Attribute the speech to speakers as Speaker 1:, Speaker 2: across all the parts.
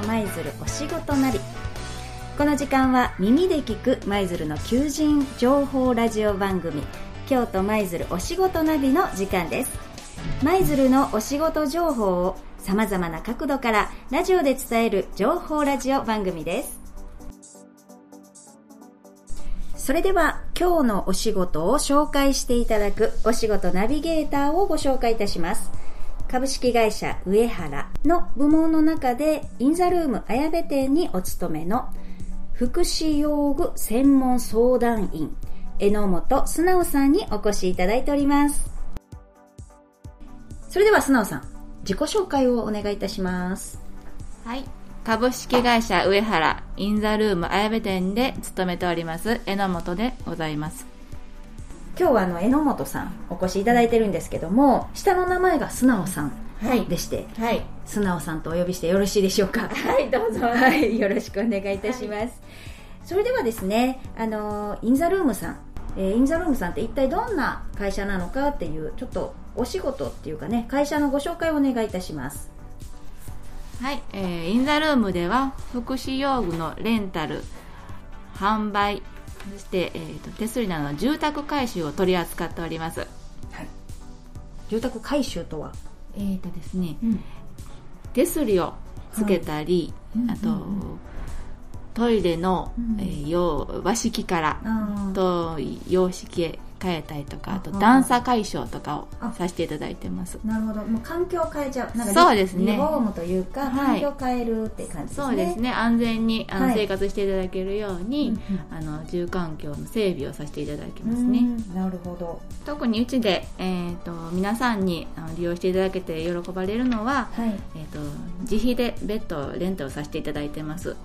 Speaker 1: 舞鶴お仕事ナビ。この時間は耳で聞く舞鶴の求人情報ラジオ番組京都舞鶴お仕事ナビの時間です。舞鶴のお仕事情報をさまざまな角度からラジオで伝える情報ラジオ番組です。それでは今日のお仕事を紹介していただくお仕事ナビゲーターをご紹介いたします。株式会社上原の部門の中でインザルーム綾部店にお勤めの福祉用具専門相談員榎本素直さんにお越しいただいております。それでは素直さん自己紹介をお願いいたします。
Speaker 2: はい。株式会社上原インザルーム綾部店で勤めております榎本でございます。
Speaker 1: 今日はあの榎本さんお越しいただいてるんですけども下の名前が素直さんでして、
Speaker 2: はい。
Speaker 1: 素直さんとお呼びしてよろしいでしょうか？
Speaker 2: はいどうぞ。
Speaker 1: はいよろしくお願いいたします、それではですねあのインザルームさん、えーインザルームさんって一体どんな会社なのかっていうちょっとお仕事っていうかね会社のご紹介をお願いいたします。
Speaker 2: はい、えーインザルームでは福祉用具のレンタル販売そして、えー、と手すりなどの住宅改修を取り扱っております。
Speaker 1: 住宅改修とは、
Speaker 2: えーとですね
Speaker 1: うん。
Speaker 2: 手すりをつけたり、
Speaker 1: うん
Speaker 2: あと、
Speaker 1: うんうん。
Speaker 2: トイレの、
Speaker 1: うん。
Speaker 2: えー洋和式から
Speaker 1: あ
Speaker 2: と洋式へ変えたりとかあと
Speaker 1: あ
Speaker 2: 段差解消とかを
Speaker 1: あ。
Speaker 2: させていただいてます。
Speaker 1: なるほど。もう環境を変えちゃう。なんかリ
Speaker 2: そうですね。
Speaker 1: リフォームというか
Speaker 2: はい。
Speaker 1: 環境を変えるって感じですね、
Speaker 2: そうですね。安全にあの、
Speaker 1: はい。
Speaker 2: 生活していただけるように、
Speaker 1: うん
Speaker 2: あの住環境の整備をさせていただき
Speaker 1: う
Speaker 2: ますね。
Speaker 1: んなるほど。
Speaker 2: 特にうちで、えー、と皆さんにあの利用していただけて喜ばれるのは、
Speaker 1: はい、
Speaker 2: えー、と自費でベッドをレンタルさせていただいてます。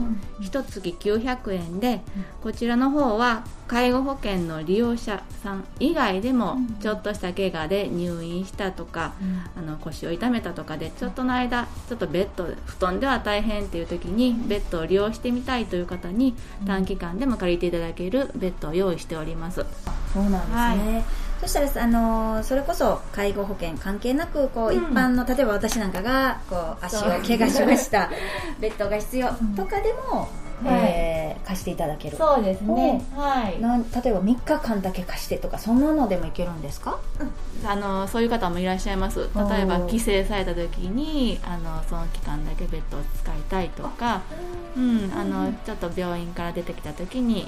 Speaker 2: 一月900円でこちらの方は介護保険の利用者さん以外でも
Speaker 1: うん。
Speaker 2: ちょっとした怪我で入院したとか、あの腰を痛めたとかでちょっとの間ちょっとベッド布団では大変っていう時にベッドを利用してみたいという方に短期間でも借りていただけるベッドを用意しております。
Speaker 1: そうなんですね、そしたらあのーそれこそ介護保険関係なくこう、
Speaker 2: うん。
Speaker 1: 一般の例えば私なんかがこう足を怪我しました。ベッドが必要とかでも、えー貸してい。ただける
Speaker 2: そうです
Speaker 1: ね。
Speaker 2: はい。
Speaker 1: なん例えば3日間だけ貸してとかそんなのでもいけるんですか？
Speaker 2: あのそういう方もいらっしゃいます。例えば帰省された時にあのその期間だけベッドを使いたいとかうん、あのちょっと病院から出てきた時に、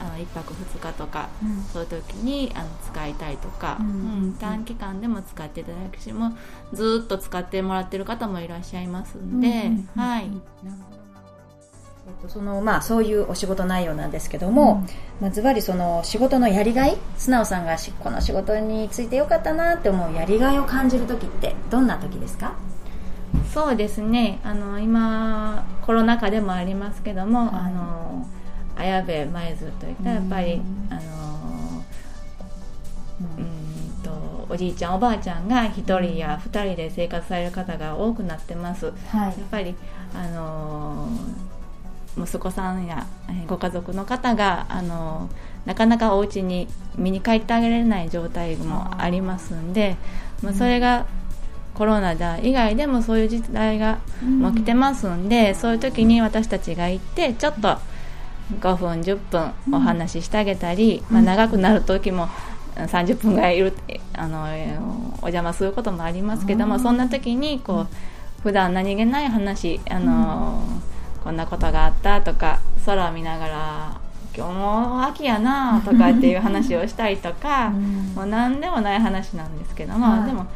Speaker 2: あの1泊2日とかそういう時にあの使いたいとか、
Speaker 1: う
Speaker 2: うんん短期間でも使っていただくしもうずーっと使ってもらってる方もいらっしゃいますんで、はい、
Speaker 1: えっと、そのまあそういうお仕事内容なんですけども、まあ、ずばりその仕事のやりがい素直さんがしこの仕事についてよかったなって思うやりがいを感じる時ってどんな時ですか？
Speaker 2: そうですね。あの今コロナ禍でもありますけども、
Speaker 1: はい。
Speaker 2: あの綾部舞鶴といったらやっぱり、
Speaker 1: うん
Speaker 2: あのうーんとおじいちゃんおばあちゃんが1人や2人で生活される方が多くなってます。
Speaker 1: は
Speaker 2: やっぱり、あのー息子さんやえーご家族の方が、あのーなかなかお家に見に帰ってあげられない状態もありますんで、まあ、それがコロナだ以外でもそういう時代がもう来てますんで、そういう時に私たちが行ってちょっと5分10分お話ししてあげたり、まあ、長くなる時も30分ぐらいいるあのえーお邪魔することもありますけども、そんな時にこう普段何気ない話あの、こんなことがあったとか空を見ながら今日も秋やなとかっていう話をしたりとか、もう何でもない話なんですけども、
Speaker 1: はい。
Speaker 2: でも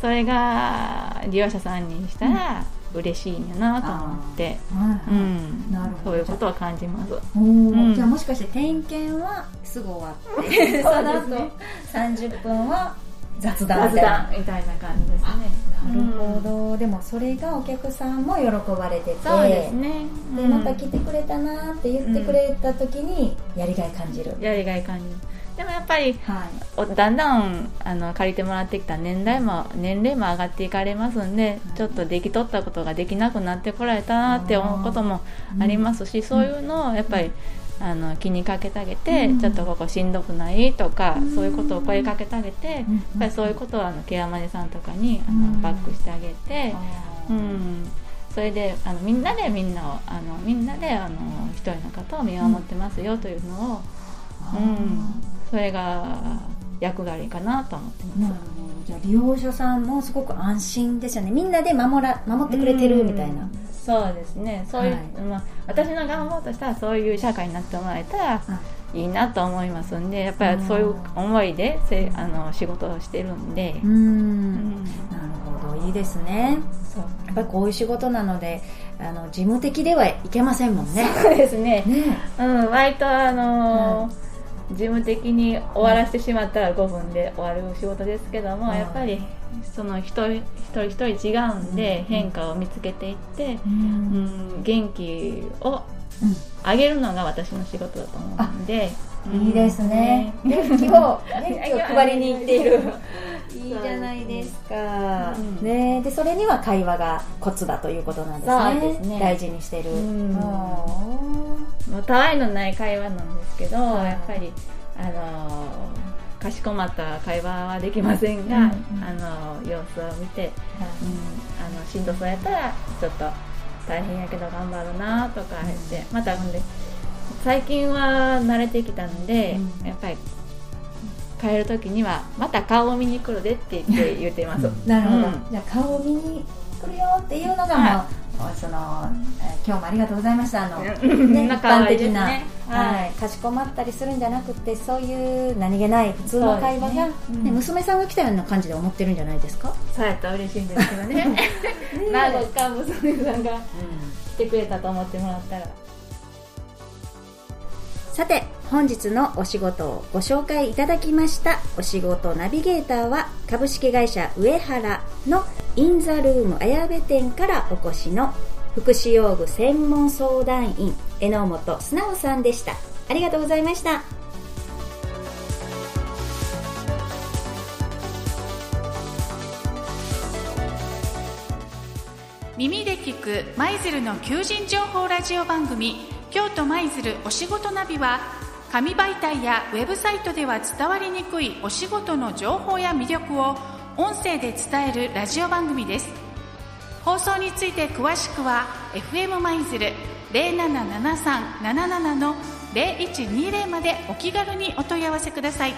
Speaker 2: それが利用者さんにしたら嬉しいんやなと思って、
Speaker 1: はい
Speaker 2: うん。
Speaker 1: なるほど。
Speaker 2: そういうことを感じます。うん。
Speaker 1: じゃあもしかして点検はすぐ終わってその後30分は雑談みたいな
Speaker 2: 感じですね。
Speaker 1: なるほど、でもそれがお客さんも喜ばれてて。
Speaker 2: そうですね。
Speaker 1: で
Speaker 2: うん。
Speaker 1: また来てくれたなって言ってくれた時にやりがい感じる、
Speaker 2: やりがい感じる。でもやっぱり
Speaker 1: はい。
Speaker 2: おだんだんあの借りてもらってきた年代も年齢も上がっていかれますんで、ちょっとできとったことができなくなってこられたなって思うこともありますし、そういうのをやっぱり、あの気にかけてあげて、
Speaker 1: うん。
Speaker 2: ちょっとここしんどくないとか、
Speaker 1: うん。
Speaker 2: そういうことを声かけてあげて、やっぱりそういうことをあのケアマネさんとかにあの、
Speaker 1: うん。
Speaker 2: バックしてあげて、うん、それであのみんなでみんなをあのみんなであの一人の方を見守ってますよというのを、うん、それが役割かなと思ってます。
Speaker 1: じゃあ利用者さんもすごく安心ですよね。みんなで守ら守ってくれてるみたいな、
Speaker 2: そうですね。そういう、はい、まあ、私の願望としてはそういう社会になってもらえたらいいなと思いますんでやっぱりそういう思いでせあの仕事をしてるんで。う
Speaker 1: ん。なるほど。いいですね。そう。やっぱりこういう仕事なのであの事務的ではいけませんもんね。
Speaker 2: そうですね。ね、うん、割とあのー事務的に終わらせてしまったら5分で終わる仕事ですけども、やっぱりその一人一人一人違うんで、変化を見つけていって、うん、元気をあげるのが私の仕事だと思うんで、
Speaker 1: いいですね、元気を元気を配りに行っている。いいじゃないですか、うん、ねでそれには会話がコツだということなんですね、ね、大事にしてる、うん、
Speaker 2: もうたわいのない会話なんですけど、やっぱりあのー、かしこまった会話はできませんが、うん、あの様子を見て、うん、あのしんどそうやったらちょっと大変やけど頑張るなとか言って、またほんで最近は慣れてきたんで、やっぱり帰る時にはまた顔を見に来るでって言って言ってます、
Speaker 1: なるほど、じゃあ顔を見に来るよっていうのがもう、はい、その、えー、今日もありがとうございました。あの、ね、一般的な、ね、はい、かしこまったりするんじゃなくてそういう何気ない普通の会話が、ねうん、娘さんが来たような感じで思ってるんじゃないですか？
Speaker 2: そうやったら嬉しいんですけどね。何度か娘さんが来てくれたと思ってもらったら。
Speaker 1: さて本日のお仕事をご紹介いただきましたお仕事ナビゲーターは株式会社上原のインザルーム綾部店からお越しの福祉用具専門相談員榎本素直さんでした。ありがとうございました。
Speaker 3: 耳で聞く舞鶴の求人情報ラジオ番組京都舞鶴お仕事ナビは紙媒体やウェブサイトでは伝わりにくいお仕事の情報や魅力を音声で伝えるラジオ番組です放送について詳しくは FM 舞鶴077377の0120までお気軽にお問い合わせください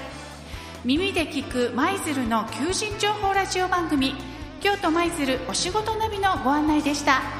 Speaker 3: 耳で聞く舞鶴の求人情報ラジオ番組京都舞鶴お仕事ナビのご案内でした。